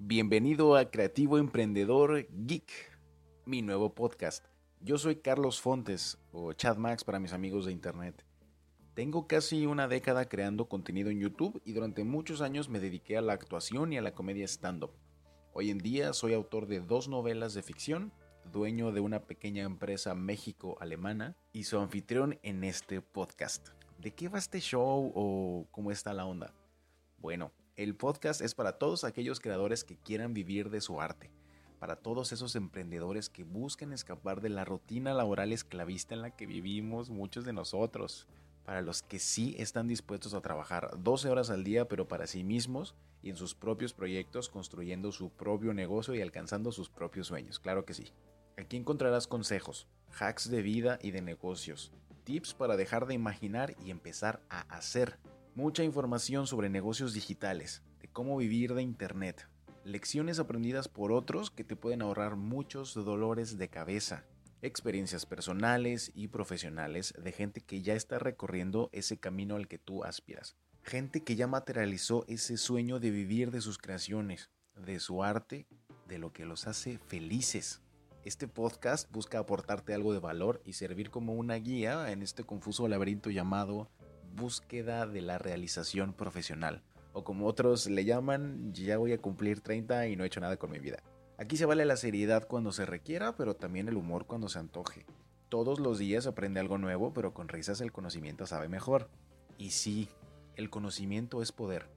Bienvenido a Creativo Emprendedor Geek, mi nuevo podcast. Yo soy Carlos Fontes, o Chad Max para mis amigos de internet. Tengo casi una década creando contenido en YouTube y durante muchos años me dediqué a la actuación y a la comedia stand-up. Hoy en día soy autor de dos novelas de ficción, dueño de una pequeña empresa México-alemana y su anfitrión en este podcast. ¿De qué va este show o cómo está la onda? Bueno, el podcast es para todos aquellos creadores que quieran vivir de su arte, para todos esos emprendedores que busquen escapar de la rutina laboral esclavista en la que vivimos muchos de nosotros, para los que sí están dispuestos a trabajar 12 horas al día pero para sí mismos y en sus propios proyectos construyendo su propio negocio y alcanzando sus propios sueños, claro que sí. Aquí encontrarás consejos, hacks de vida y de negocios, tips para dejar de imaginar y empezar a hacer mucha información sobre negocios digitales, de cómo vivir de Internet, lecciones aprendidas por otros que te pueden ahorrar muchos dolores de cabeza, experiencias personales y profesionales de gente que ya está recorriendo ese camino al que tú aspiras, gente que ya materializó ese sueño de vivir de sus creaciones, de su arte, de lo que los hace felices. Este podcast busca aportarte algo de valor y servir como una guía en este confuso laberinto llamado búsqueda de la realización profesional. O como otros le llaman, ya voy a cumplir 30 y no he hecho nada con mi vida. Aquí se vale la seriedad cuando se requiera, pero también el humor cuando se antoje. Todos los días aprende algo nuevo, pero con risas el conocimiento sabe mejor. Y sí, el conocimiento es poder,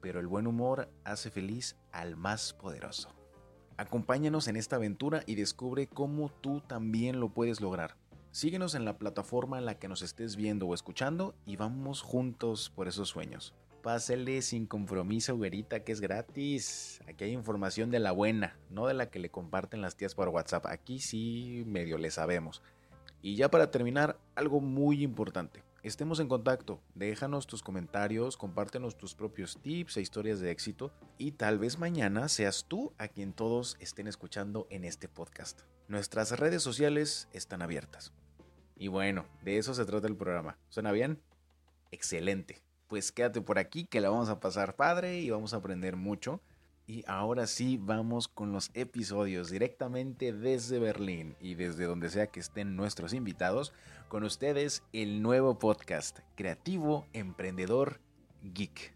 pero el buen humor hace feliz al más poderoso. Acompáñanos en esta aventura y descubre cómo tú también lo puedes lograr. Síguenos en la plataforma en la que nos estés viendo o escuchando y vamos juntos por esos sueños. Pásele sin compromiso, güerita, que es gratis. Aquí hay información de la buena, no de la que le comparten las tías por WhatsApp. Aquí sí medio le sabemos. Y ya para terminar, algo muy importante. Estemos en contacto, déjanos tus comentarios, compártenos tus propios tips e historias de éxito y tal vez mañana seas tú a quien todos estén escuchando en este podcast. Nuestras redes sociales están abiertas. Y bueno, de eso se trata el programa. ¿Suena bien? Excelente. Pues quédate por aquí que la vamos a pasar padre y vamos a aprender mucho. Y ahora sí vamos con los episodios directamente desde Berlín y desde donde sea que estén nuestros invitados. Con ustedes el nuevo podcast Creativo Emprendedor Geek.